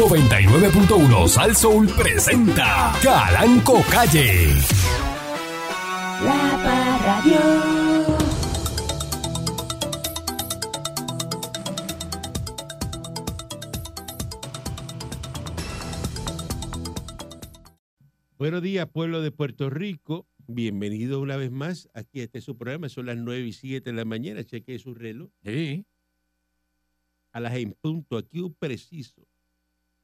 99.1 Sal Soul presenta Calanco Calle. La Parradio. Buenos días, pueblo de Puerto Rico. Bienvenido una vez más aquí a este su programa. Son las 9 y 7 de la mañana. Cheque su reloj. Sí. A las en punto, aquí un preciso.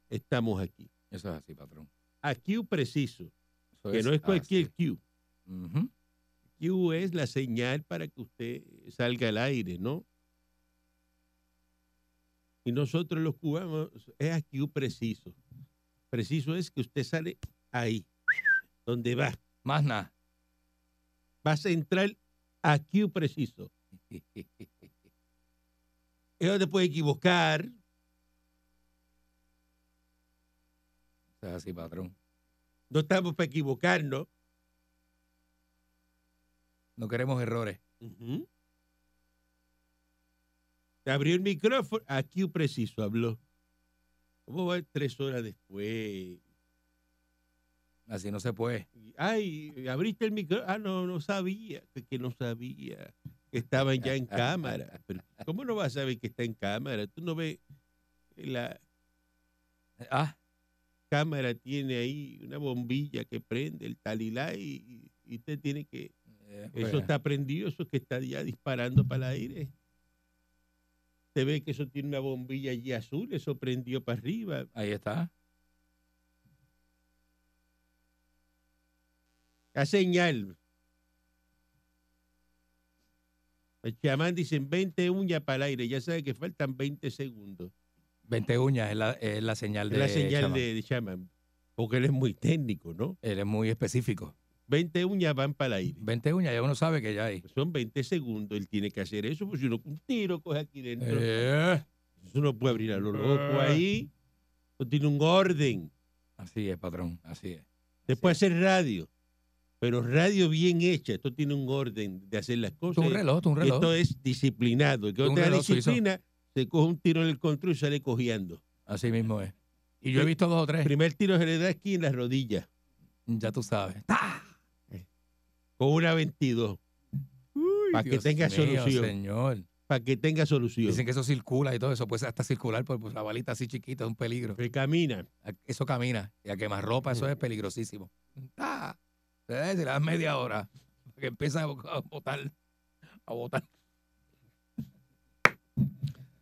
Estamos aquí. Eso es así, patrón. Aquí un preciso, Eso que no es cualquier así. Q. Q es la señal para que usted salga al aire, ¿no? Y nosotros los cubanos es aquí un preciso. Preciso es que usted sale ahí, donde va. Más nada. Vas a entrar aquí un preciso. Eso no te puede equivocar. Es así, patrón. No estamos para equivocarnos. No queremos errores. Se abrió el micrófono. Aquí un preciso habló. ¿Cómo va tres horas después? Así no se puede. Ay, abriste el micrófono. Ah, no, no sabía. Que, que no sabía. Que estaban ya en cámara. Pero, ¿Cómo no vas a saber que está en cámara? Tú no ves. La Ah, cámara tiene ahí una bombilla que prende el talilá y, y usted tiene que. eh, Eso está prendido, eso que está ya disparando para el aire. Se ve que eso tiene una bombilla allí azul, eso prendió para arriba. Ahí está. La señal. El chamán dicen 20 uñas para el aire, ya sabe que faltan 20 segundos. 20 uñas es la, es la señal Es de la señal de, de chamán, porque él es muy técnico, ¿no? Él es muy específico. 20 uñas van para el aire. 20 uñas, ya uno sabe que ya hay. Son 20 segundos, él tiene que hacer eso, pues si uno un tiro coge aquí dentro. Eh, Eso no puede abrir a lo loco ahí. Eso tiene un orden. así es, patrón. Así es. Después hacer radio. Pero radio bien hecha. Esto tiene un orden de hacer las cosas. es un reloj, es un reloj. esto es disciplinado. El que no tenga suizo. Se coge un tiro en el control y sale cogiendo. Así mismo es. Y yo he visto dos o tres. primer tiro se le da aquí en la rodilla, Ya tú sabes. con una 22, Pa' que Dios tenga mío, solución. señor. para que tenga solución. Dicen que eso circula y todo eso. Puede hasta circular por por la balita así chiquita, es un peligro. que camina. Eso camina. Y a quemar ropa, eso es peligrosísimo. ¡Ah! Se le das media hora que empieza a botar. A botar.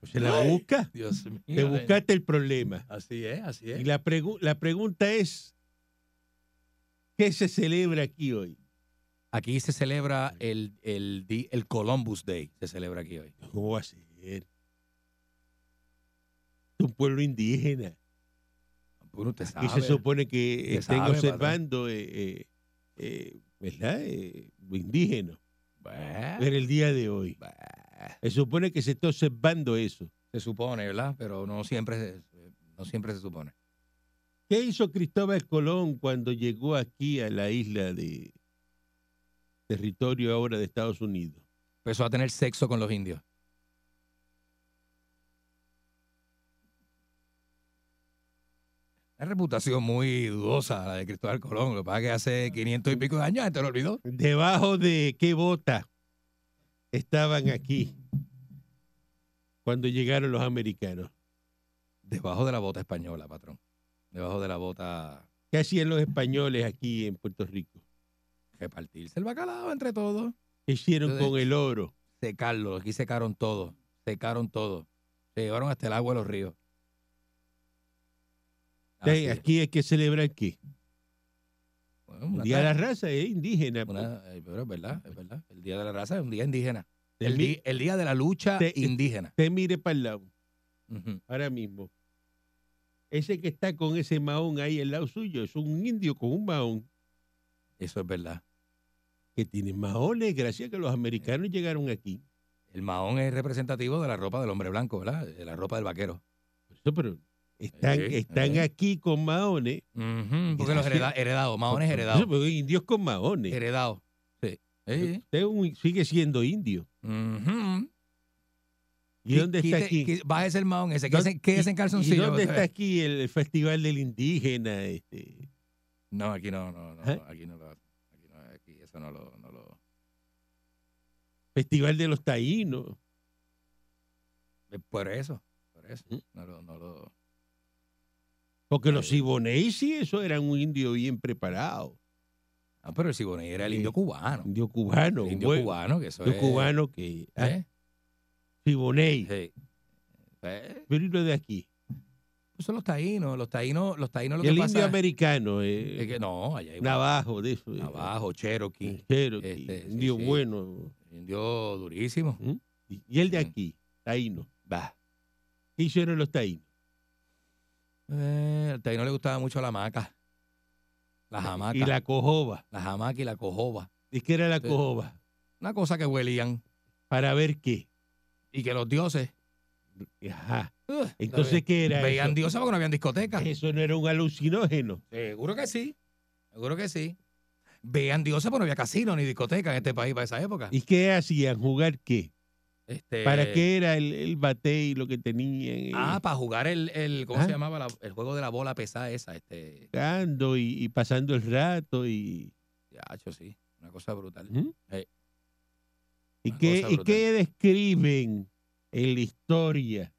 Pues se la busca. Dios mío. Te buscaste el problema. Así es, así Y es. la, pregu- la pregunta es, ¿qué se celebra aquí hoy? Aquí se celebra el, el, di- el Columbus Day. Se celebra aquí hoy. ¿Cómo va a ser? Es un pueblo indígena. Bueno, usted sabe. se supone que estén sabe, observando, eh, eh, eh, ¿verdad? Eh, lo indígena Bah, en el día de hoy. bah. Se supone que se está observando eso. Se supone, ¿verdad? Pero no siempre, se- no siempre se supone. ¿Qué hizo Cristóbal Colón cuando llegó aquí a la isla de territorio ahora de Estados Unidos? Empezó a tener sexo con los indios. Una reputación muy dudosa la de Cristóbal Colón. Lo que pasa es que hace 500 y pico de años, te lo olvidó. ¿Debajo de qué bota estaban aquí cuando llegaron los americanos? Debajo de la bota española, patrón. Debajo de la bota, ¿Qué hacían los españoles aquí en Puerto Rico? repartirse el bacalao entre todos. ¿Qué hicieron Entonces- con el oro? Secarlo. Aquí secaron todo. Secaron todo. Se llevaron hasta el agua de los ríos. Así. Aquí hay que celebrar qué? Una Día de la raza es indígena. pues. Una- eh, pero es verdad, es verdad. El Día de la Raza es un día indígena. Te El, mi- di- el Día de la Lucha te- Indígena. Usted mire para el lado, ahora mismo. Ese que está con ese maón ahí al lado suyo es un indio con un maón Eso es verdad. que tiene maones gracias a que los americanos llegaron aquí. El mahón es representativo de la ropa del hombre blanco, ¿verdad? De la ropa del vaquero. Eso, pero están, están aquí con maones. Porque los hereda- heredados, por heredados. indios con maones. Heredados. Sí. Usted un- sigue siendo indio. ¿Y dónde está Quite- aquí? Bájese el mahón ese. ¿Dónde- Quédese en ¿Y calzoncillo. dónde usted está aquí el Festival del Indígena? Este? No, aquí no, no, no. ¿Eh? Aquí no lo Aquí no, aquí eso no lo. No lo Festival de los Taínos. eh, por eso. Por eso. Ujú. No lo. No lo Porque los Siboneyes sí, eso era un indio bien preparado. Ah, pero el Siboney era el indio cubano. Indio cubano. El indio bueno, cubano, que eso indio es. cubano que... ah, ¿eh? Siboney. Sí. Eh, Pero y lo de aquí. son los taínos. Los taínos, los taínos lo Y el que indio pasa americano. es Eh, que no, allá hay navajo de eso. eh, Navajo, Cherokee. Cherokee, Este, indio sí. bueno. Indio durísimo. Y y el de Mm. aquí, taíno. Va. ¿Qué hicieron los taínos? Eh, al taíno le gustaba mucho la hamaca. La jamaca. Y la cojoba. La jamaca y la cojoba. ¿Y qué era la cojoba? Una cosa que huelían. Para ver qué. Y que los dioses. Ajá. uh, Entonces, ¿qué era veían eso? dioses porque no habían discotecas. Eso no era un alucinógeno. Seguro que sí. Seguro que sí. Veían dioses porque no había casino ni discoteca en este país para esa época. ¿Y qué hacían? ¿Jugar qué? Este, ¿Para qué era el, el bate y lo que tenían? eh, Ah, para jugar el, el ¿cómo Ah. se llamaba? La- el juego de la bola pesada esa. Este, jugando y, y pasando el rato y... yacho, sí. Una cosa brutal. ¿Mm? Sí. ¿Y, Una qué, cosa ¿Y qué describen en la historia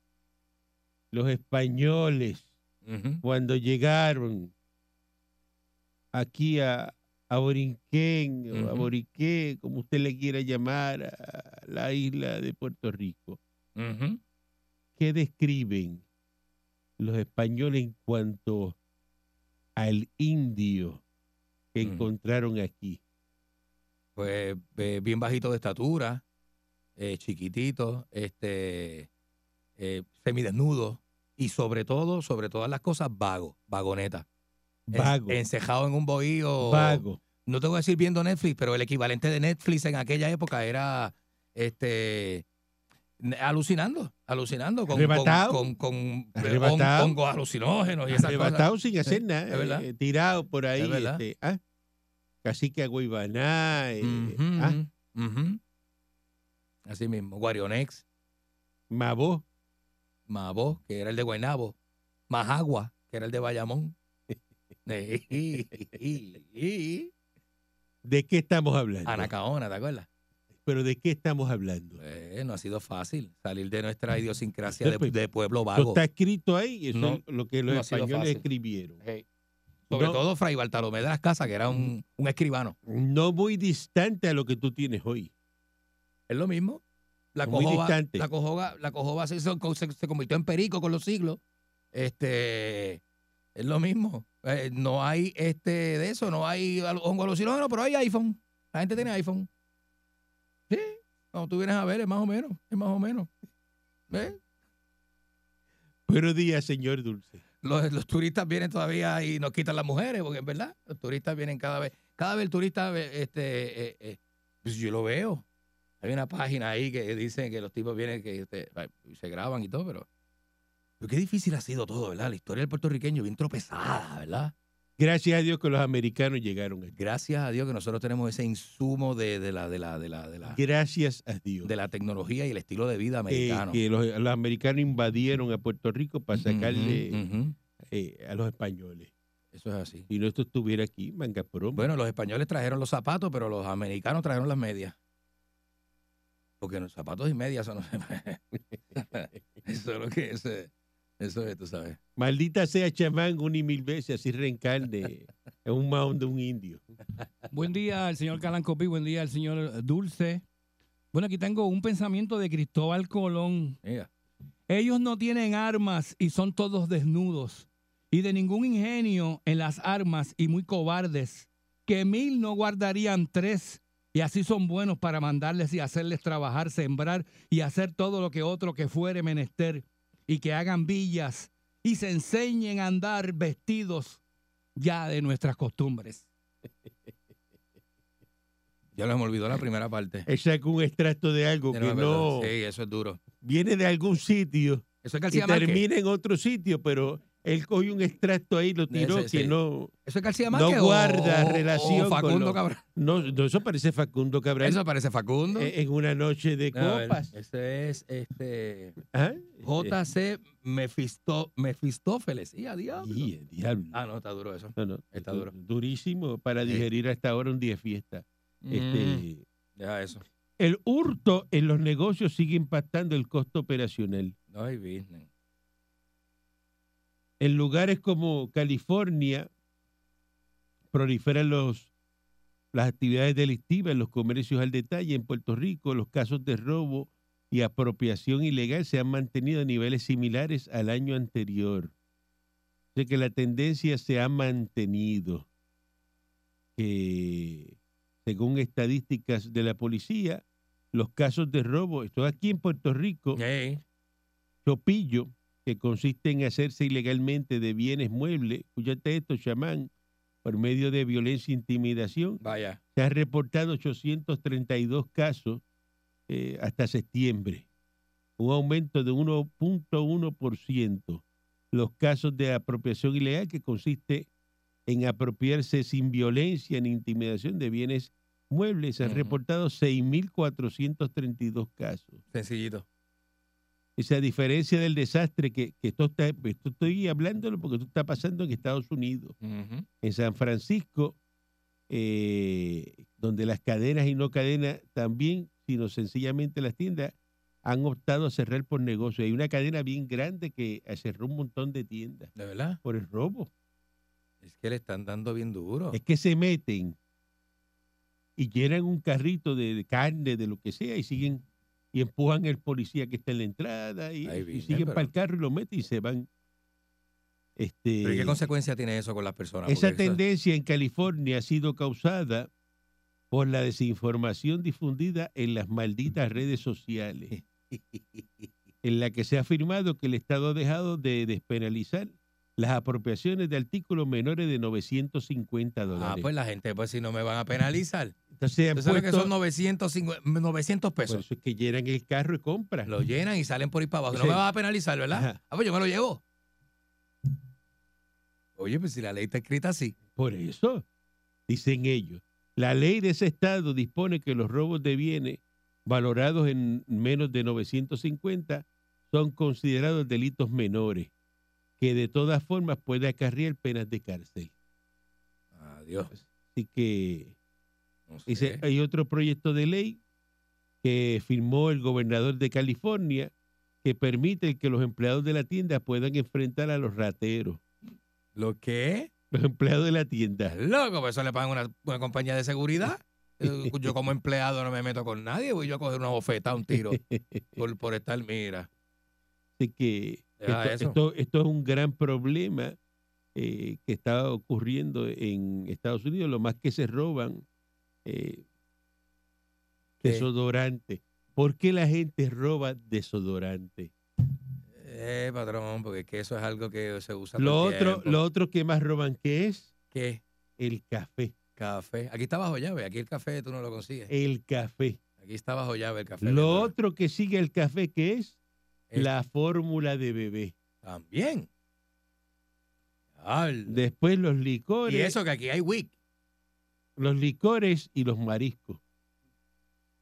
los españoles cuando llegaron aquí a, a Borinquén o a Ujú. Boriqué, como usted le quiera llamar, a la isla de Puerto Rico? ¿Qué describen los españoles en cuanto al indio que Ujú. encontraron aquí? Pues eh, bien bajito de estatura, eh, chiquitito, este, eh, semidesnudo y sobre todo, sobre todas las cosas, vago, vagoneta. En- Vago, encejado en un bohío. vago. No te voy a decir viendo Netflix, pero el equivalente de Netflix en aquella época era este alucinando, alucinando con, con, con, con hongos alucinógenos y esas cosas. arrebatado sin hacer nada, eh, tirado por ahí, este, ah, cacique Agüibaná, eh, ah, ujú. Así mismo, Guarionex, Mabó, Mabó, que era el de Guaynabo, Majagua, que era el de Bayamón. ¿de qué estamos hablando? Anacaona, ¿te acuerdas? Pero ¿de qué estamos hablando? Eh, no ha sido fácil salir de nuestra idiosincrasia Sí, de, pues, de pueblo Eso vago. está escrito ahí, eso No, es lo que los no españoles escribieron. Sobre No. todo Fray Bartolomé de las Casas, que era un, un escribano. No muy distante a lo que tú tienes hoy. Es lo mismo. La Muy cojoba, distante. la cojoba, la cojoba se, se convirtió en perico con los siglos. Este es lo mismo. Eh, no hay este de eso, no hay hongo alucinógeno, pero hay iPhone. La gente tiene iPhone. Sí, cuando tú vienes a ver, es más o menos, es más o menos. ¿Ves? Buenos días, señor Dulce. Los, los turistas vienen todavía y nos quitan las mujeres, porque es verdad, los turistas vienen cada vez, cada vez el turista, ve, este, eh, eh, pues yo lo veo. Hay una página ahí que dicen que los tipos vienen, que este, se graban y todo, pero, pero qué difícil ha sido todo, ¿verdad? La historia del puertorriqueño bien tropezada, ¿verdad? Gracias a Dios que los americanos llegaron aquí. Gracias a Dios que nosotros tenemos ese insumo de, de la, de la, de la, de la, Gracias a Dios. de la tecnología y el estilo de vida Eh, americano. que los, los americanos invadieron a Puerto Rico para sacarle eh, a los españoles. Eso es así. Si no, esto estuviera aquí, manga promo. Bueno, los españoles trajeron los zapatos, pero los americanos trajeron las medias. Porque los zapatos y medias son... eso es lo que es. eh, Eso es, tú sabes. Maldita sea chamán un y mil veces, así reencarne en un maón de un indio. Buen día al señor Calancopi, buen día al señor Dulce. Bueno, aquí tengo un pensamiento de Cristóbal Colón. Mira. Ellos no tienen armas y son todos desnudos. Y de ningún ingenio en las armas y muy cobardes. Que mil no guardarían tres. Y así son buenos para mandarles y hacerles trabajar, sembrar y hacer todo lo que otro que fuere menester. Y que hagan villas y se enseñen a andar vestidos ya de nuestras costumbres. Ya lo me olvidó la primera parte. Él saca un extracto de algo que no Sí, eso es duro. viene de algún sitio Eso es y García Márquez. termina en otro sitio, pero él cogió un extracto ahí y lo tiró Ese, que sí. no, ¿Eso es García No Márquez guarda o- o relación con Facundo lo- Cabral? no, no, eso parece Facundo Cabral Eso parece Facundo. eh, en una noche de A ver, copas. Ese es este Ajá. JC Mefisto, Mefistófeles. Y a diablo. Y el diablo. Ah, no, está duro eso. No, no, está du- duro. Durísimo para Sí. digerir hasta ahora un día de fiesta. Mm, Este, ya eso. el hurto en los negocios sigue impactando el costo operacional. No hay business. En lugares como California proliferan los, las actividades delictivas los comercios al detalle. En Puerto Rico los casos de robo y apropiación ilegal se han mantenido a niveles similares al año anterior. O sea que la tendencia se ha mantenido. Según estadísticas de la policía, los casos de robo, esto aquí en Puerto Rico, chopillo, que consiste en hacerse ilegalmente de bienes muebles, escúchate esto, chamán, por medio de violencia e intimidación, vaya. se han reportado 832 casos eh, hasta septiembre, un aumento de 1.1%. Los casos de apropiación ilegal, que consiste en apropiarse sin violencia ni intimidación de bienes muebles, se han Ujú. reportado 6.432 casos. Sencillito. Esa diferencia del desastre que, que esto, está, esto estoy hablándolo porque esto está pasando en Estados Unidos, en San Francisco, eh, donde las cadenas y no cadenas también, sino sencillamente las tiendas, han optado a cerrar por negocio. Hay una cadena bien grande que cerró un montón de tiendas ¿De verdad? por el robo. Es que le están dando bien duro. Es que se meten y llenan un carrito de carne, de lo que sea, y siguen y empujan el policía que está en la entrada y, siguen pero- para el carro y lo meten y se van. Este, ¿Pero qué consecuencia tiene eso con las personas? esa Porque eso- tendencia en California ha sido causada por la desinformación difundida en las malditas redes sociales, en la que se ha afirmado que el Estado ha dejado de despenalizar las apropiaciones de artículos menores de 950 Ah, dólares. pues la gente, pues si no me van a penalizar. Entonces ¿Tú sabes que puesto- son 950 900 por pesos? eso es que llenan el carro y compran. Lo llenan y salen por ahí para abajo. No me vas a penalizar, ¿verdad? Ajá. Ah, pues yo me lo llevo. Oye, pues si la ley está escrita así. Por eso, dicen ellos, la ley de ese estado dispone que los robos de bienes valorados en menos de 950 son considerados delitos menores, que de todas formas puede acarrear penas de cárcel. Adiós. Así que No sé. dice, hay otro proyecto de ley que firmó el gobernador de California que permite que los empleados de la tienda puedan enfrentar a los rateros. ¿Lo qué? Los empleados de la tienda. ¿Estás loco? Por eso le pagan una, una compañía de seguridad. Yo como empleado no me meto con nadie. Voy yo a coger una bofetada, un tiro. Por, por estar, mira. Así que esto, esto- esto es un gran problema eh, que está ocurriendo en Estados Unidos. Lo más que se roban eh, desodorante. ¿Por qué la gente roba desodorante? Eh, patrón, porque es que eso es algo que se usa Lo otro, tiempo. lo otro que más roban, ¿qué es? ¿Qué? El café. Café. Aquí está bajo llave. Aquí el café tú no lo consigues. El café. Aquí está bajo llave el café. Lo otro que sigue el café, ¿qué es? La fórmula de bebé. También. Después los licores. Y eso que aquí hay WIC. Los licores y los mariscos.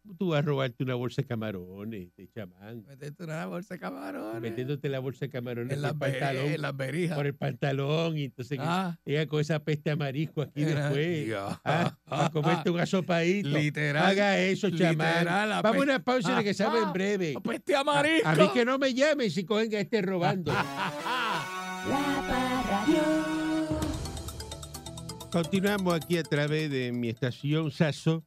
¿Cómo Tú vas a robarte una bolsa de camarones, de chamán. Metete una bolsa de camarones. metiéndote la bolsa de camarones en por el pantalón, en las berijas. por el pantalón y entonces Ah, llega con esa peste a marisco aquí después Dios. ah, a comerte un asopadito Literal. haga eso chamán la vamos a una pausa de que sabe Ah, en breve Peste a a, marisco. a mí que no me llamen si cogen a este robando La continuamos aquí a través de mi estación Saso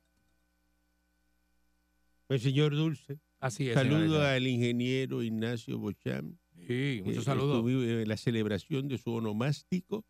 el señor Dulce Así es. saludo al ingeniero Ignacio Bocham Sí, muchos Eh, saludos. estuve en la celebración de su onomástico,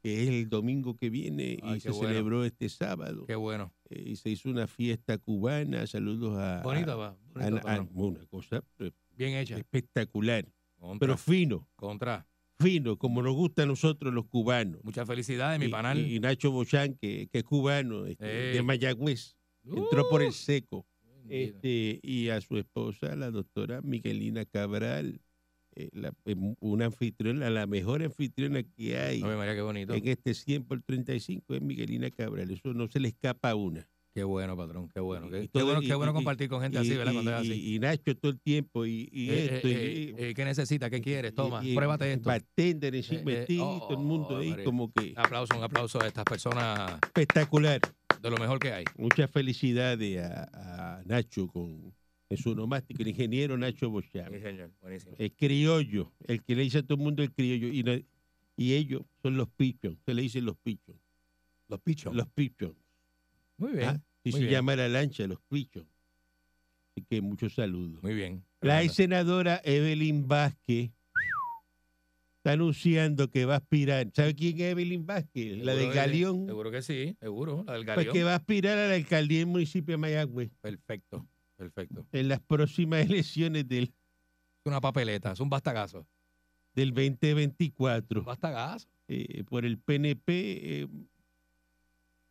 que es el domingo que viene Ay, y se bueno. celebró este sábado. Qué bueno. Eh, y se hizo una fiesta cubana. Saludos a. Bonito, va. bonito, a- una cosa eh, Bien hecha. espectacular, Contra. pero fino, contra. fino, como nos gusta a nosotros los cubanos. Muchas felicidades, mi Y- panal. Y, Nacho Bochán, que, que es cubano, este, de Mayagüez, entró por el Uh, seco. Este, y a su esposa, la doctora Miguelina Cabral, eh, la- em, una anfitriona, la mejor anfitriona que hay Ave María, qué bonito. en este 100 por 35 es Miguelina Cabral. Eso no se le escapa a una. Qué bueno, patrón, qué bueno. Qué, bueno, y- qué bueno y- compartir con gente y, así, ¿verdad? y- Cuando es y- así. y Nacho todo el tiempo y, Eh, esto. y- eh, eh, ¿Qué necesita? ¿Qué quieres? Toma, pruébate esto. Bartender encima Eh, de eh, ti, oh, todo el mundo oh, ahí María. como que aplauso, un aplauso a estas personas espectacular. de lo mejor que hay. Muchas felicidades a, a Nacho con en su nomástico, el ingeniero Nacho Bocham. Sí, señor. Buenísimo. El criollo, el que le dice a todo el mundo el criollo. Y, no- y ellos son los pichons, se le dicen los pichons. Los pichos. Los pichons. Muy bien. ¿ah? Y muy se bien. llama la lancha, los pichons. Así que muchos saludos. Muy bien. La ex senadora Evelyn Vázquez está anunciando que va a aspirar. ¿Sabe quién es Evelyn Vázquez? La del que- Galeón. Seguro que sí, seguro. La del Pues Galeón. que va a aspirar a la alcaldía del municipio de Mayagüez Perfecto, perfecto. en las próximas elecciones del, Es una papeleta, es un bastagazo. del 2024 Un bastagazo. eh, por el PNP. eh,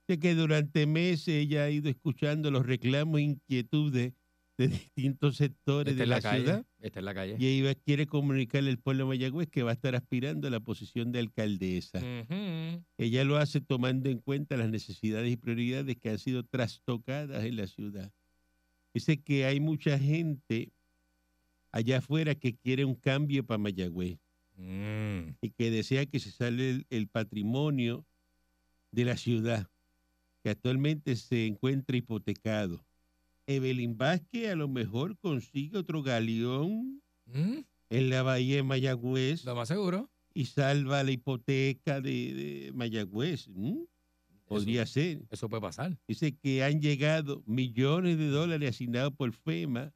sé que durante meses ella ha ido escuchando los reclamos e inquietudes de distintos sectores de la, la calle. ciudad. Esta es la calle. Y ella quiere comunicarle al pueblo de Mayagüez que va a estar aspirando a la posición de alcaldesa. Ella lo hace tomando en cuenta las necesidades y prioridades que han sido trastocadas en la ciudad. Dice que hay mucha gente allá afuera que quiere un cambio para Mayagüez Mm. y que desea que se sale el, el patrimonio de la ciudad, que actualmente se encuentra hipotecado. Evelyn Vázquez a lo mejor consigue otro galeón Mm. en la bahía de Mayagüez Lo más seguro. y salva la hipoteca de, de Mayagüez. Podría eso, ser. eso puede pasar. Dice que han llegado millones de dólares asignados por FEMA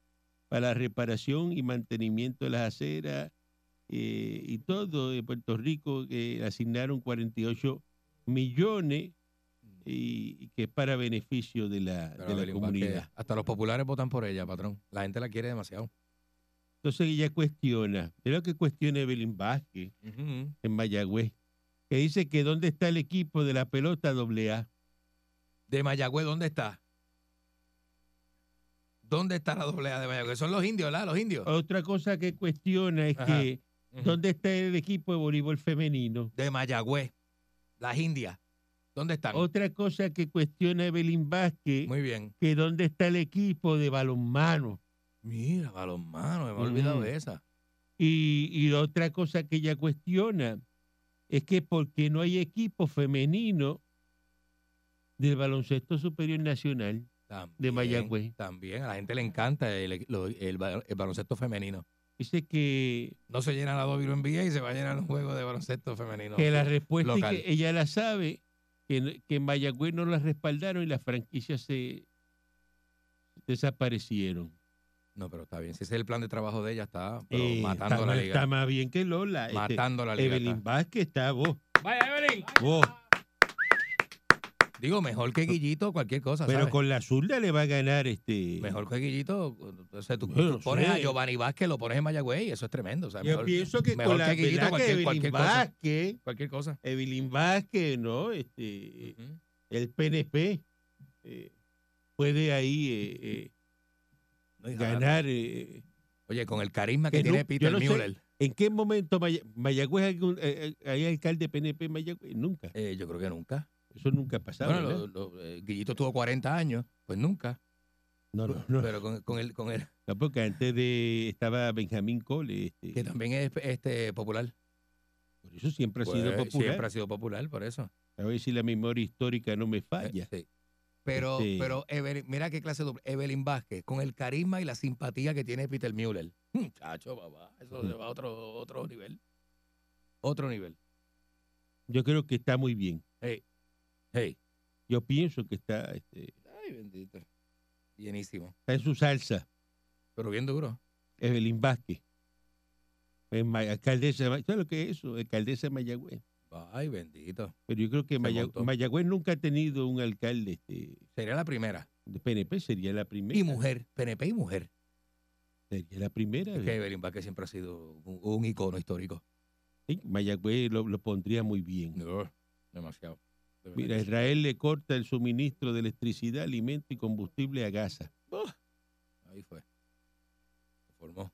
para la reparación y mantenimiento de las aceras eh, y todo de Puerto Rico, que asignaron 48 millones y, que es para beneficio de la, Pero de la Vázquez, comunidad. hasta los populares votan por ella, patrón. La gente la quiere demasiado. Entonces ella cuestiona, es lo que cuestiona Evelyn Vázquez en Mayagüez, que dice que dónde está el equipo de la pelota AA. De Mayagüez, ¿dónde está? ¿Dónde está la doble A de Mayagüez? Son los indios, ¿verdad? Los indios. Otra cosa que cuestiona es Ajá. que dónde está el equipo de voleibol femenino. De Mayagüez. Las indias. ¿Dónde están? Otra cosa que cuestiona Evelyn Vázquez, Muy bien. que dónde está el equipo de balonmano. Mira, balonmano, me he olvidado Mm. de esa. Y, y otra cosa que ella cuestiona es que por qué no hay equipo femenino del baloncesto superior nacional. También, Mayagüez. También, a la gente le encanta el, lo- el ba- el baloncesto femenino. Dice que, No se llena la WNBA y se va a llenar un juego de baloncesto femenino. que la respuesta es que ella la sabe, que, que en Mayagüez no la respaldaron y las franquicias se desaparecieron. No, pero está bien. Si ese es el plan de trabajo de ella, está pero Eh, matando está, la liga. está más bien que Lola. este, matando la liga. Evelyn está. Vázquez está vos. Vaya, Evelyn. vos. Digo, mejor que Guillito, cualquier cosa. Pero ¿sabes? con la zurda le va a ganar este. Mejor que Guillito. O sea, tú, Bueno, tú pones a. Giovanni Vázquez, lo pones en Mayagüey y eso es tremendo. O sea, Yo mejor, pienso que mejor con la Guillito, ¿verdad que cualquier- cualquier cosa. Vázquez, cualquier cosa. Evelyn Vázquez, ¿no? Este, el PNP eh, puede ahí eh, eh, ganar. Oye, con el carisma que, que tiene no- Peter no sé. Mueller, ¿En qué momento Maya- Mayagüez hay, hay alcalde PNP en Mayagüez? Nunca. eh, yo creo que nunca. Eso nunca ha pasado. bueno, ¿verdad? lo- lo- eh, Guillito tuvo 40 años, pues nunca. no, no, no, Pero con, con el, con el no, porque antes de estaba Benjamín Cole. Este, que también es este popular. por eso siempre ha Pues, sido popular. Siempre ha sido popular, por eso. A ver si la memoria histórica no me Eh, falla. sí. Pero, Este- pero Evelyn- mira qué clase de Evelyn Vázquez, con el carisma y la simpatía que tiene Peter Mueller. Muchacho, papá, eso se va a otro, otro nivel. Otro nivel. Yo creo que está muy bien. Hey. Yo pienso que está, este, Ay, bendito. Bienísimo. está en su salsa. Pero bien duro. Evelyn Vázquez. Es alcaldesa, de ¿sabes lo que es eso? Alcaldesa de Mayagüez. Ay, bendito. Pero yo creo que Se Maya- montó. Mayagüez nunca ha tenido un alcalde este, Sería la primera. de PNP, sería la primera. Y mujer, PNP y mujer. Sería la primera. Es que Evelyn Vázquez siempre ha sido un, un icono histórico. Sí, Mayagüez lo, lo pondría muy bien. No, demasiado. Mira. Israel le corta el suministro de electricidad, alimento y combustible a Gaza. Ahí fue. Se formó.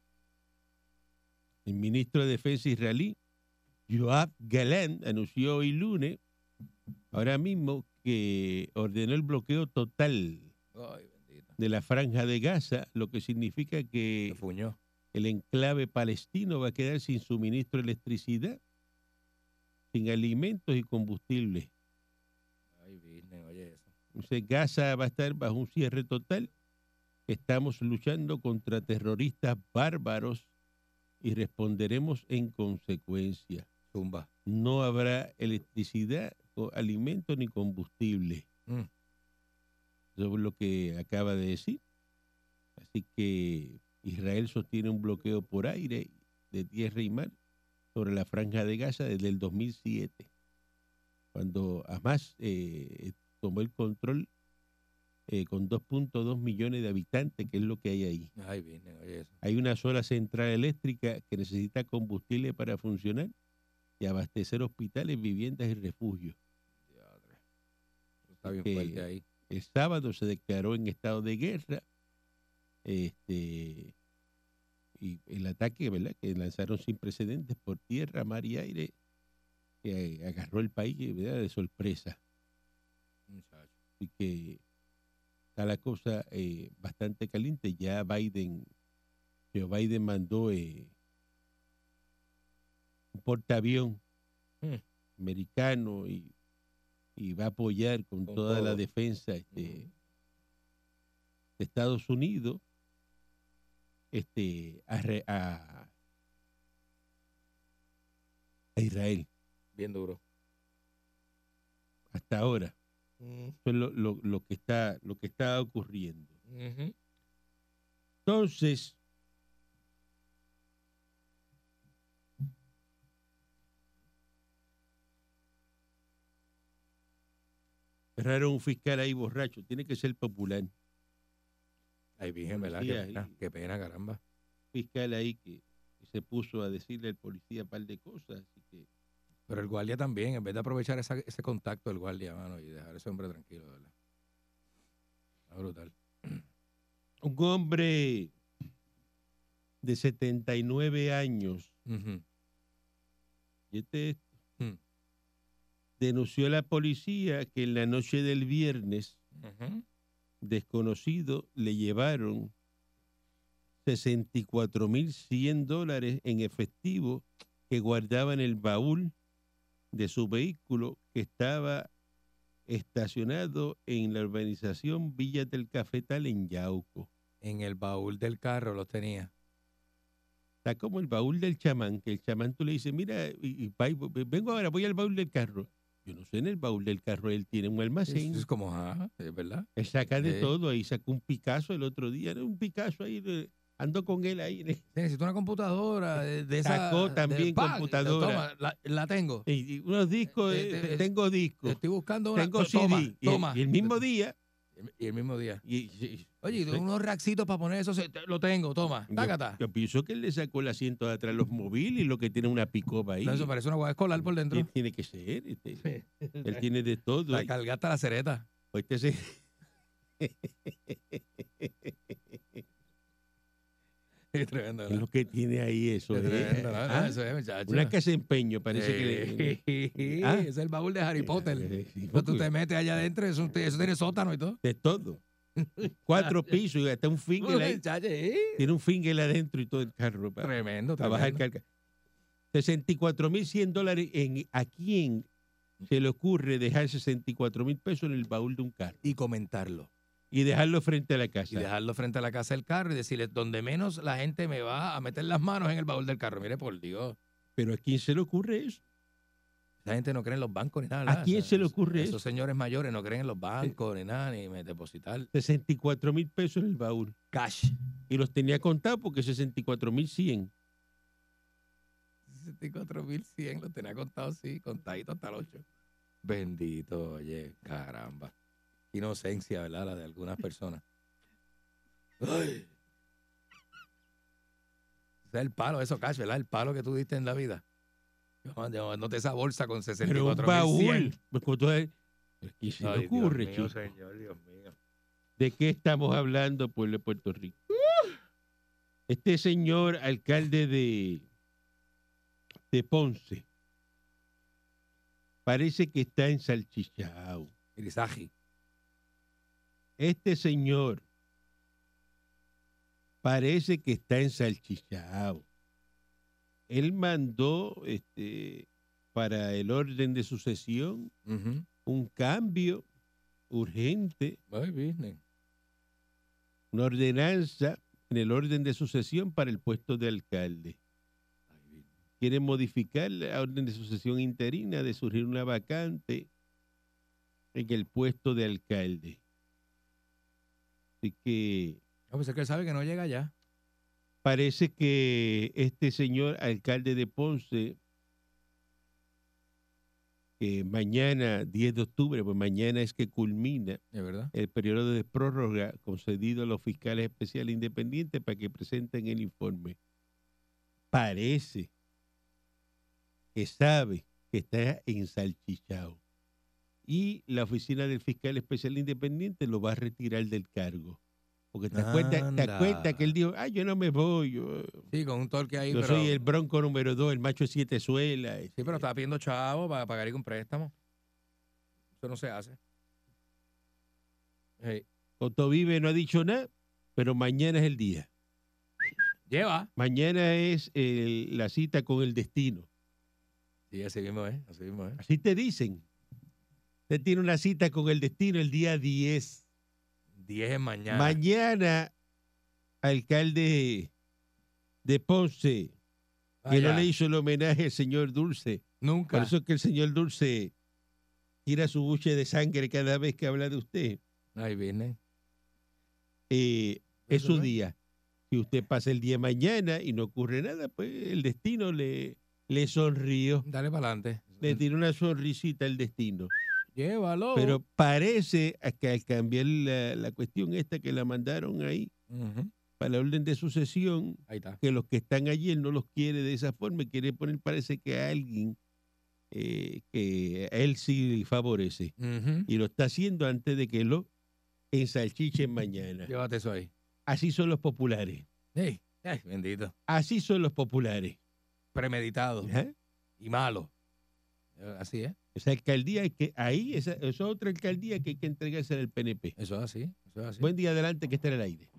El ministro de Defensa israelí, Joab Galan, anunció hoy lunes, ahora mismo, que ordenó el bloqueo total Ay, de la franja de Gaza, lo que significa que el enclave palestino va a quedar sin suministro de electricidad, sin alimentos y combustible. Ay, business, oye eso. Entonces Gaza va a estar bajo un cierre total. Estamos luchando contra terroristas bárbaros y responderemos en consecuencia. Zumba. No habrá electricidad, alimento ni combustible. Mm. Eso es lo que acaba de decir. Así que Israel sostiene un bloqueo por aire, de tierra y mar sobre la franja de Gaza desde el 2007, cuando Hamas eh, tomó el control eh, con 2.2 millones de habitantes, que es lo que hay ahí. Ay, business, oye eso. Hay una sola central eléctrica que necesita combustible para funcionar y abastecer hospitales, viviendas y refugios. Diadre. Está bien Que- fuerte ahí. El sábado se declaró en estado de guerra. Este, y el ataque ¿verdad? que lanzaron sin precedentes por tierra, mar y aire, que agarró el país ¿verdad? de sorpresa. Así que está la cosa eh, bastante caliente. Ya Biden, Joe Biden mandó eh, un portaavión Mm. americano y, y va a apoyar con, Con toda la defensa este, de Estados Unidos este, a, a- a Israel Bien duro. hasta ahora. Mm. Eso es lo, lo- lo que está, lo que está ocurriendo. Entonces, cerraron un fiscal ahí borracho, tiene que ser popular. Ay, virgen, ¿verdad? Qué pena, qué pena, caramba. Fiscal ahí que, que se puso a decirle al policía un par de cosas. Así que Pero el guardia también, en vez de aprovechar esa- ese contacto del guardia, mano, y dejar a ese hombre tranquilo, ¿verdad? Está brutal. un hombre de 79 años, y este es- Hmm. denunció a la policía que en la noche del viernes desconocido le llevaron 64.100 dólares en efectivo que guardaba en el baúl de su vehículo que estaba estacionado en la urbanización Villa del Cafetal en Yauco. En el baúl del carro los tenía. Está como el baúl del chamán, que el chamán tú le dices, mira, y, vengo ahora, voy al baúl del carro. Yo no sé, en el baúl del carro él tiene un almacén. Es, es como, ah, es verdad. Él saca de Sí. todo, ahí sacó un Picasso el otro día, ¿no? un Picasso ahí, eh, ando con él ahí. Sí, Necesito una computadora de, de esa. Sacó de- también ¡pam! computadora. Toma, la, la tengo. Y, y unos discos, Eh, eh, eh, tengo discos, Estoy buscando una. tengo toma, CD. y- Toma. Y, el mismo día, Y el mismo día. y- Oye, sí, unos raxitos para poner eso. Lo tengo, toma. yo, Tácata. yo pienso que él le sacó el asiento de atrás los móviles y lo que tiene una picopa ahí. No, eso parece una guagua escolar por dentro. Tiene, tiene que ser, este, él tiene de todo. La cargaste la cereta. pues este se- lo que tiene ahí eso. Es eh. tremendo, ¿no? Ah, Eso es, muchacho. Una casa de empeño, parece que le- Ah. Es el baúl de Harry Potter. Eh, sí, Cuando tú te metes allá adentro, eso, eso tiene sótano y todo. de todo. Cuatro pisos y hasta un finger ahí. Eh. Tiene un finger adentro y todo el carro para, Tremendo, para bajar carga. 64 mil 100 dólares. En, ¿A quién se le ocurre dejar 64 mil pesos en el baúl de un carro Y comentarlo. Y dejarlo frente a la Y casa? dejarlo frente a la casa del carro y decirle, donde menos la gente me va a meter las manos en el baúl del carro. Mire, por Dios. Pero ¿a quién se le ocurre eso? Esa gente no cree en los bancos ni nada. ¿A quién se le ocurre Esos eso? señores mayores no creen en los bancos ni nada, ni me depositar 64 mil pesos en el baúl. cash. Y los tenía contados porque 64 mil 100. 64.100 lo tenía contado, sí, contadito hasta el 8. Bendito, oye, caramba. Inocencia, ¿verdad? La de algunas personas. Ay. Ese es el palo, eso, cash, ¿verdad? El palo que tú diste en la vida. Llevándote esa bolsa con Pero un 64.100. baúl. Pues, como tú sabes, ¿a quién se le Dios ocurre, mío, chico? señor, Dios mío. ¿De qué estamos hablando, pueblo de Puerto Rico? Este señor alcalde de, de Ponce parece que está ensalchichado. Irizaji. Este señor parece que está ensalchichado. Él mandó este, para el orden de sucesión un cambio urgente, una ordenanza en el orden de sucesión para el puesto de alcalde. Quiere modificar la orden de sucesión interina de surgir una vacante en el puesto de alcalde. Así que Ah, pues es que él sabe que no llega ya. parece que este señor alcalde de Ponce, que mañana, 10 de octubre, pues mañana es que culmina el periodo de prórroga concedido a los fiscales especiales independientes para que presenten el informe. Parece que sabe que está ensalchichado. Y la oficina del fiscal especial independiente lo va a retirar del cargo. Porque te cuenta, te cuenta que él dijo, ay, yo no me voy, yo, Sí, con un torque ahí. yo pero, soy el bronco número dos, el macho de siete suelas. Sí, pero estaba pidiendo chavo para pagar un préstamo. Eso no se hace. Hey, Vive no ha dicho nada, pero mañana es el día. Lleva. Mañana es el- la cita con el destino. Sí, así mismo es. Así mismo es. Así te dicen. Usted tiene una cita con el destino el día 10. 10 es mañana. Mañana, alcalde de Ponce, que no le hizo el homenaje al señor Dulce. Nunca. Por eso es que el señor Dulce tira su buche de sangre cada vez que habla de usted. Ay, business. Eh, es su día. Si usted pasa el día mañana y no ocurre nada, pues el destino le, le sonrió. Dale para adelante. Le tiró una sonrisita al destino. Llévalo. Pero parece a que al cambiar la, la cuestión esta que la mandaron ahí para la orden de sucesión, Ahí está. que los que están allí él no los quiere de esa forma, quiere poner, parece que a alguien eh, que a él sí favorece. Y lo está haciendo antes de que lo ensalchichen mañana. Llévate eso ahí. Así son los populares. Ey, ay, bendito. Así son los populares. Premeditado Ajá. y malo. Así es. Esa alcaldía hay que, ahí, esa, esa es otra alcaldía que hay que entregarse al PNP. Eso es así. Eso es así. Buen día adelante que está en el aire.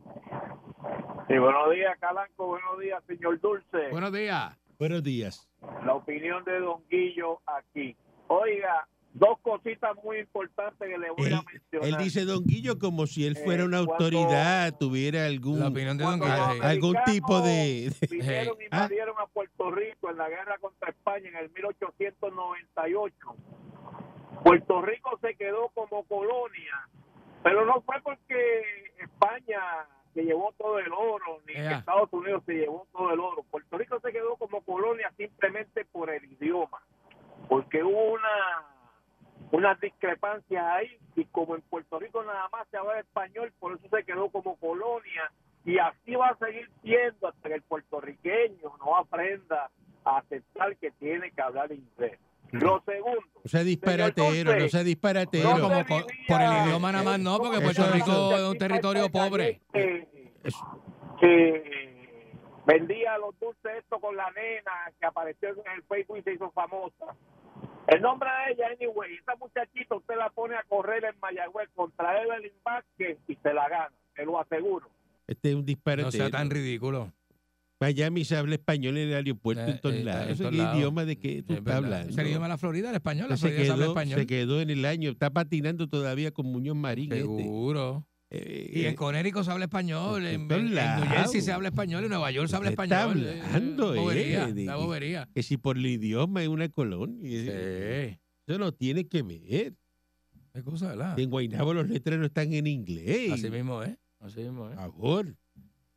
Sí, buenos días, Calanco. Buenos días, señor Dulce. Buenos días. Buenos días. La opinión de Don Guillo aquí. Oiga, dos cositas muy importantes que le voy Él, a mencionar. él dice Don Guillo como si él fuera Eh, una cuando- autoridad, tuviera algún, La opinión de Don Cuando Guillo. algún tipo de... Vinieron y Ah. invadieron a Puerto Rico en la guerra contra España en el 1898. Puerto Rico se quedó como colonia, pero no fue porque España se llevó todo el oro, ni que. Estados Unidos se llevó todo el oro. Puerto Rico se quedó como colonia simplemente por el idioma, porque hubo una unas discrepancias ahí y como en Puerto Rico nada más se habla español, por eso se quedó como colonia y así va a seguir siendo hasta que el puertorriqueño no aprenda a aceptar que tiene que hablar inglés. Lo segundo, No sea disparatero, no sea disparatero. ¿Dónde por, el idioma nada más no, porque Puerto Rico es un territorio pobre. Que, que vendía los dulces esto con la nena que apareció en el Facebook y se hizo famosa. El nombre de ella, anyway, esa muchachita usted la pone a correr en Mayagüez contra Evelyn Vázquez y se la gana, te lo aseguro. Este es un disparatero. No sea tan ridículo. Miami se habla español en el aeropuerto Eh, en todos eh, lados. Eso ¿Qué lados. idioma de que tú Es estás verdad. hablando? Es el idioma de la Florida, el español. La se, Florida se habla quedó, español. se quedó en el año. Está patinando todavía con Muñoz Marín. este. Seguro. Eh, Y en eh, Connecticut se habla español, en en, New. Jersey se habla español, en Nueva York se habla Usted está español. Eh, hablando, eh, bobería, de- la bobería. que si por el idioma es una colonia. Sí. Eso no tiene que ver. Qué cosa, ¿verdad? En Guaynabo los letreros están en inglés. Así mismo es. Así mismo es. favor.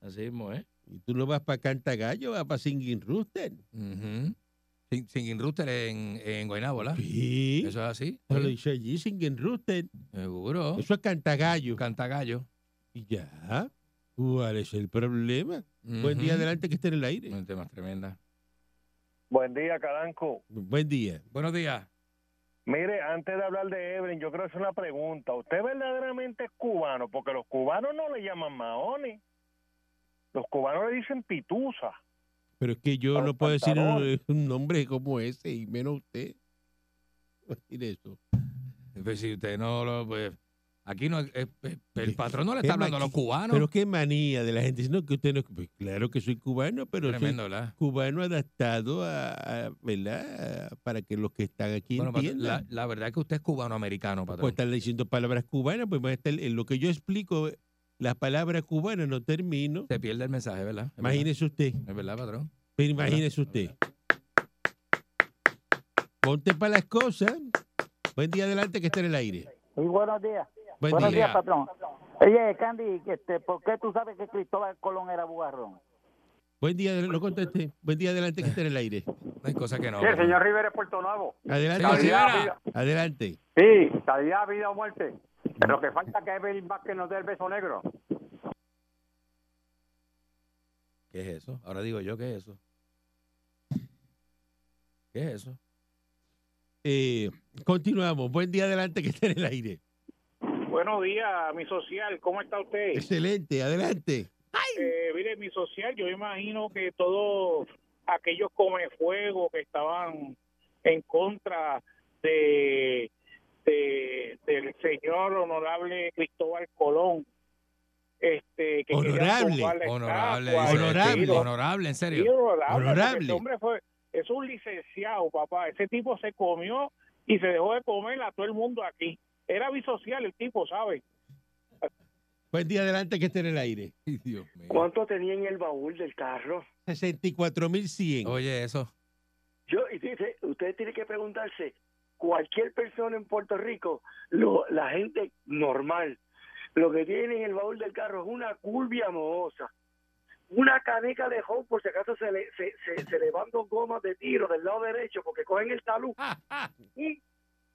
Así mismo es. Y tú no vas para Cantagallo, vas para Singing Rooster. Ujú. Sin, sin Rooster en, en Guaynabo, ¿verdad? Sí. Eso es así. Eso lo dice allí, Singing Rooster. Seguro. Eso es Cantagallo. Cantagallo. Y ya. ¿Cuál es el problema? Buen día adelante que esté en el aire. Un tema tremenda. Buen día, Calanco. Buen día. Buenos días. Mire, antes de hablar de Evelyn, yo quiero hacer una pregunta. ¿Usted verdaderamente es cubano? Porque los cubanos no le llaman maones. Los cubanos le dicen pitusa. Pero es que yo no puedo decir un, nombre como ese, y menos usted. No decir eso. Pues si usted no lo. Pues, aquí no. eh, eh, el ¿Qué- patrón no le está hablando a los cubanos. Pero qué manía de la gente diciendo que usted no. pues claro que soy cubano, pero Tremendo, soy ¿verdad? cubano adaptado a, a- ¿verdad? Para que los que están aquí Bueno, patrón, entiendan. la, la verdad es que usted es cubano-americano, patrón. Pues están diciendo palabras cubanas, pues van a estar- en lo que yo explico, las palabras cubanas no termino. Se pierde el mensaje, ¿verdad? Es verdad. Imagínese usted, Es verdad, patrón. pero imagínese usted. Ponte para las cosas. Buen día adelante que esté en el aire. Muy buenos días. Buen buenos día. días, patrón. Oye, Candy, este, ¿por qué tú sabes que Cristóbal Colón era bugarrón? Buen día, no conteste. Buen día adelante que esté en el aire. No hay cosa que no. Sí, el señor Rivera es Puerto Nuevo. Adelante, Señor señor. Rivera. adelante. Sí, calidad, vida o muerte. Pero que falta que Evelyn Vázquez nos dé el beso negro. ¿Qué es eso? Ahora digo yo, ¿qué es eso? ¿Qué es eso? Eh, continuamos. Buen día adelante que esté en el aire. Buenos días, mi social, ¿cómo está usted? Excelente, adelante. Eh, mire, mi social, yo imagino que todos aquellos comefuegos que estaban en contra de, de- del señor honorable Cristóbal Colón, este, que Honorable. Honorable, estatua, Honorable. honorable, en serio. honorable, Honorable. ese hombre fue, es un licenciado, papá. Ese tipo se comió y se dejó de comer a todo el mundo aquí. Era bisocial el tipo, ¿sabes? Buen día adelante que esté en el aire. Ay, Dios mío. ¿Cuánto tenía en el baúl del carro? 64.100. Oye, eso. Yo, y dice, usted tiene que preguntarse, cualquier persona en Puerto Rico, lo, la gente normal, lo que tiene en el baúl del carro es una curvia mohosa, una caneca de home, por si acaso se le, se, se, se le van dos gomas de tiro del lado derecho porque cogen el talud, un,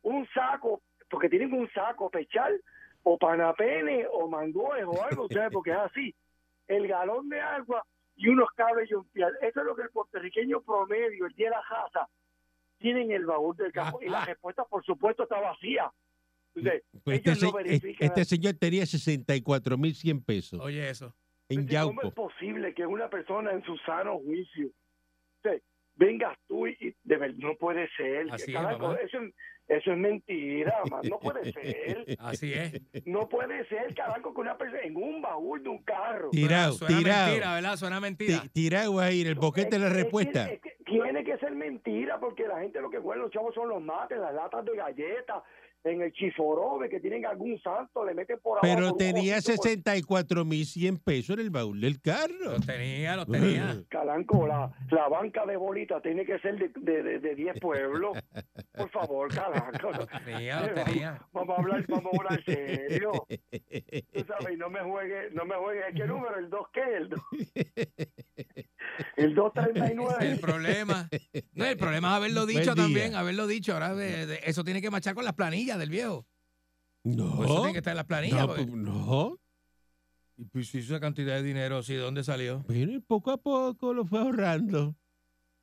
un saco, porque tienen un saco pechal, o panapene, o mangoes, o algo, ¿sabes? Porque es así, el galón de agua y unos cables yompial. Eso es lo que el puertorriqueño promedio, el día de la jaza, tiene en el baúl del campo. Y la respuesta, por supuesto, está vacía. Entonces, Pues este, ellos no se- verifican. este señor tenía 64.100 pesos Oye, eso. en Entonces, ¿Cómo es posible que una persona en su sano juicio vengas tú y, y de verdad no puede ser? Así es, eso, eso es mentira, man, no puede ser. Así es. No puede ser, carajo, que una persona en un baúl de un carro. Tirado, Suena tirado. mentira, ¿verdad? Suena mentira. Ti- Tirado ahí en el boquete de la Es- es que- respuesta. es que tiene que ser mentira porque la gente lo que huele los chavos son los mates, las latas de galletas, en el chiforobe que tienen algún santo, le meten por abajo. Pero tenía cosito por- 64.100 pesos en el baúl del carro. Los tenía, los tenía. Calanco, la, la banca de bolita tiene que ser de 10 de, de 10 pueblos. Por favor, Calanco. Los tenía, los tenía. Vamos a hablar, vamos a hablar serio. Tú sabes, y no me juegue, no me juegue. ¿Qué número? ¿El 2 qué? El 2. El El 239. problema. No, el problema es haberlo dicho también, haberlo dicho. Ahora de- de- eso tiene que marchar con las planillas del viejo. Pues eso No, tiene que estar en las planillas. no, porque- pues, no. Y pues si esa cantidad de dinero, ¿sí? ¿De dónde salió? Pero y poco a poco lo fue ahorrando.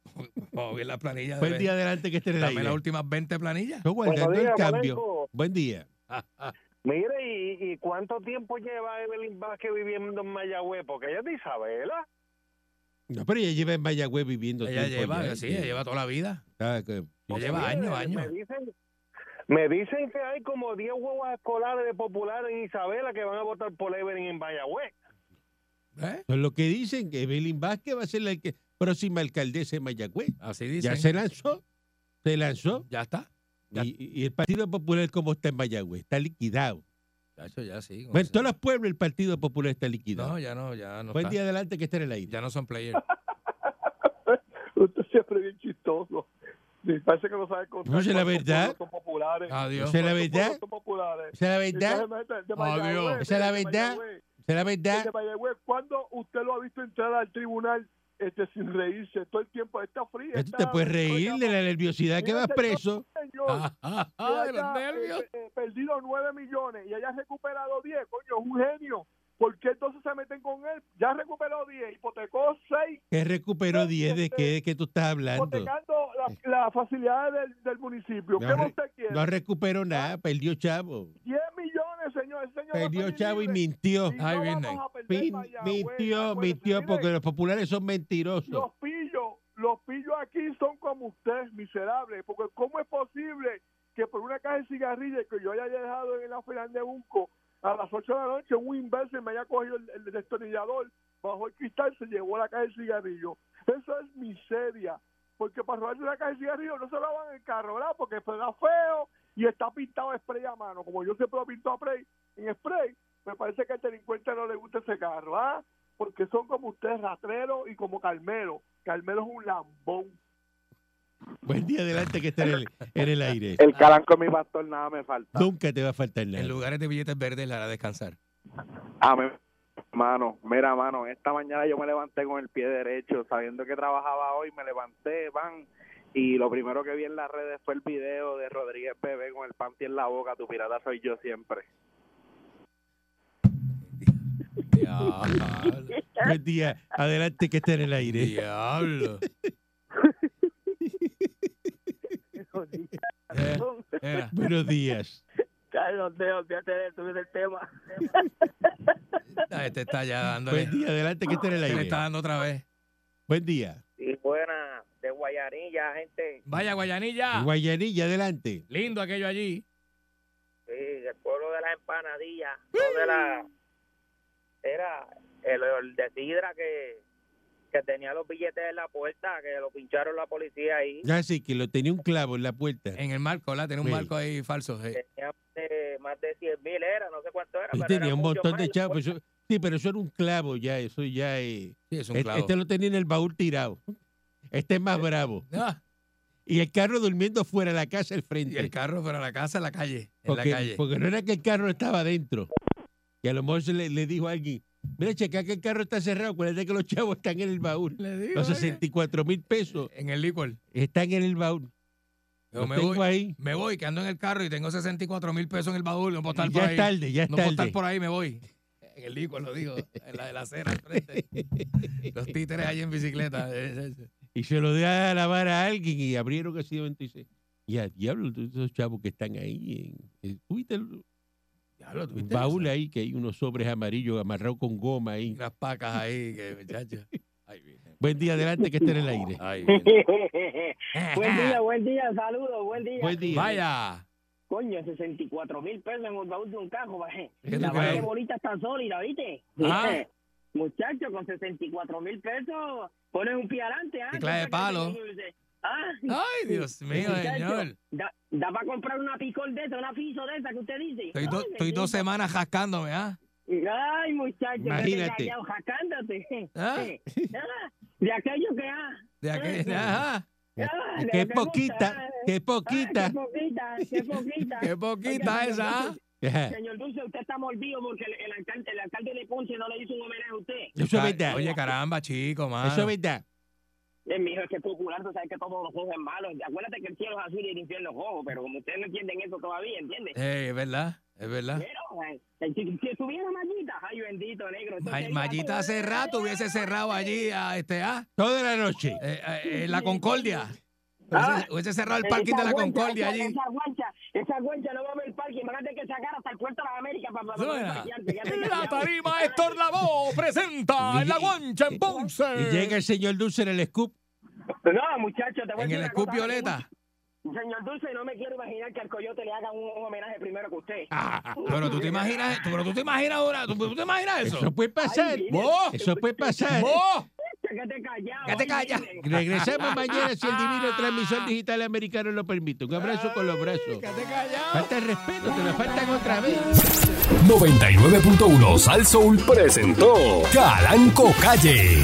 A ver la planilla. Buen día adelante que esté en el Dame las últimas 20 planillas. Guardando el cambio. Malenco. Buen día. Mire, ¿y, ¿y cuánto tiempo lleva Evelyn Vázquez viviendo en Mayagüez? Porque ella es de Isabela. No, pero ella lleva en Mayagüez viviendo Ella tiempo lleva, ya, sí, ella lleva toda la vida. ah, que- Ella lleva años, años. Me dicen, me dicen que hay como 10 huevos escolares de popular en Isabela que van a votar por Evelyn en Mayagüez. ¿Eh? Eso es lo que dicen, que Evelyn Vázquez va a ser la que- próxima alcaldesa de Mayagüez. Así Ya dicen. se lanzó. Se lanzó. Ya está. Ya. Y, y el Partido Popular, como está en Mayagüez? Está liquidado. Eso ya sí. Bueno, en todos los pueblos el Partido Popular está liquidado. No, ya no, ya no. Buen está. día adelante que esté en el aire. Ya no son players. Usted siempre bien chistoso. Me parece que no sabe contar. No sé la verdad. Son populares. Adiós. Es la ¿Cuántos verdad. Son populares. Es la verdad. Adiós. Esa es la verdad. Esa es la verdad. ¿Cuándo usted lo ha visto entrar al tribunal este, sin reírse? Todo el tiempo está frío. Esto te puedes reír de la nerviosidad que vas preso. Señor, Ah, ah, ah, de los haya, nervios. eh, eh, perdido 9 millones y haya recuperado 10, coño, es un genio. ¿Por qué entonces se meten con él? Ya recuperó 10, hipotecó 6, Que recuperó 10 de qué, de qué tú estás hablando. hipotecando las las facilidades del, del municipio. ¿Qué No, re- usted quiere? No recuperó nada, perdió chavo. 10 millones, señor. Perdió chavo y mintió. Y Ay, no viene. vamos a perder Min- Mayagüez, mintió, mintió Mire, porque los populares son mentirosos. Los pillos, los pillos aquí son como usted, miserable, porque ¿cómo es posible que por una caja de cigarrillos que yo haya dejado en la final de Bunco a las 8 de la noche un imbécil me haya cogido el, el destornillador bajo el cristal se llevó la caja de cigarrillos? Eso es miseria, porque para robarse una caja de cigarrillos no se la van en el carro, ¿verdad? Porque pega feo y está pintado spray a mano, como yo siempre lo pinto a spray, en spray, me parece que al delincuente no le gusta ese carro, ¿ah? Porque son como ustedes, ratrero y como Carmelo. Carmelo es un lambón. Buen día adelante que está en el, en el aire. El calanco mi pastor nada me falta. Nunca te va a faltar nada. En lugares de billetes verdes la hará descansar. Amén. Mano, mira, mano, esta mañana yo me levanté con el pie derecho, sabiendo que trabajaba hoy, me levanté, van, y lo primero que vi en las redes fue el video de Rodríguez Bebé con el panty en la boca, tu pirata soy yo siempre. Diablo. Buen día adelante que está en el aire. Diablo. Eh, mira, Buenos días. Carlos, te olvídate de el tema. este está ya dándole. Buen día adelante que está en el Se le aire. está dando otra vez. Buen día. Y buena, de Guayanilla, gente. Vaya, Guayanilla. Guayanilla adelante. Lindo aquello allí. Sí, el pueblo de las empanadillas. No de la. Era el, el de Sidra que, que tenía los billetes en la puerta, que lo pincharon la policía ahí. Ya sí, que lo tenía un clavo en la puerta. En el marco, ¿verdad? Tiene un Sí. marco ahí falso. Tenía eh, más de 100 mil, era, no sé cuánto era. Pero tenía era un montón de la chavos. puerta. Sí, pero eso era un clavo ya, eso ya es. Sí, es un Este, clavo. este lo tenía en el baúl tirado. Este es más bravo. Ah, Y el carro durmiendo fuera de la casa al y frente. el carro para la casa, en la calle. En porque, la calle. porque no era que el carro estaba adentro. Y a lo mejor se le, le dijo a alguien, mira, checa que el carro está cerrado, acuérdate que los chavos están en el baúl. Le digo, Los oye, 64 mil pesos En el licor. están en el baúl. Yo Los me tengo voy, ahí. me voy, que ando en el carro y tengo 64 mil pesos en el baúl. No puedo estar Y por ya ahí. es tarde, ya es no puedo tarde. estar por ahí, me voy. En el licor, lo digo. En la de la acera al frente. Los títeres ahí en bicicleta. Y se lo dio a lavar a alguien y abrieron así de momento y dice, y a diablo, todos esos chavos que están ahí. En, en- ¿tuviste el, Diablo, el ¿tuviste baúl ahí que hay unos sobres amarillos amarrados con goma ahí? Unas pacas ahí, que muchacho. Ay, virgen. Buen día, adelante que esté en el aire. Ay, buen día, buen día, saludos, buen día. Buen día. Vaya. Coño, 64 mil pesos en el baúl de un cajo, baje. ¿Qué La crees? bolita está sólida, ¿viste? Ah. Muchacho, con 64 mil pesos, pones un pie adelante, ¿ah? Clase de palo. Ah, Ay, Dios mío, Muchacho, señor. Da, da para comprar una picol de esa, una fiso de esa que usted dice. Estoy, do- Ay, estoy dos semanas jascándome, ¿ah? Ay, muchacho, Imagínate. Callado, jacándote. ¿Ah? Ah, De aquello que ha. De aquel, ajá. Ah, que poquita, ah. Qué Ah, poquita. qué poquita, qué poquita. Qué poquita Oiga, esa, señor Dulce, Ajá. Señor Dulce, usted está mordido porque el, el alcalde, el alcalde de Ponce no le hizo un homenaje a usted. Eso es verdad. Oye, caramba, chico, mano. Eso es verdad. Eh, mijo, es que es popular, tú sabes que todos los ojos es malo. Acuérdate que el cielo es azul y el infierno es rojo, pero como ustedes no entienden eso todavía, ¿entiendes? Eh, es verdad, es verdad. Pero, eh, si, si estuviera Mallita, ay, bendito, negro. Ma- Mallita hace rato hubiese cerrado allí a este, ¿ah? Toda la noche. Eh, eh, en la Concordia. Ah. Hubiese, cerrado el parking de la guancha, Concordia esa- allí. Esa guancha, esa guancha no va a ver el parking. Van a tener que sacar hasta el puerto de las Américas para, para, La tarima Héctor Lavoe presenta en la guancha en Ponce. Y llega el señor Dulce en el scoop. No, muchacho, te voy a En decir el Scoop cosa. Violeta. Señor Dulce, no me quiero imaginar que al coyote le hagan un, un homenaje primero que usted. Ah, Pero tú te imaginas, tú- pero tú te imaginas ahora, tú, tú te imaginas eso. Eso puede pasar. Ay, ¡Vos! Eso puede pasar. ¡Vos! Quédate callado. Quédate callado. Regresamos mañana si el divino transmisor digital americano lo permite. Un abrazo con los brazos. Quédate callado. Falta el respeto, te lo faltan otra vez. 99.1 Sal Soul presentó Calanco Calle.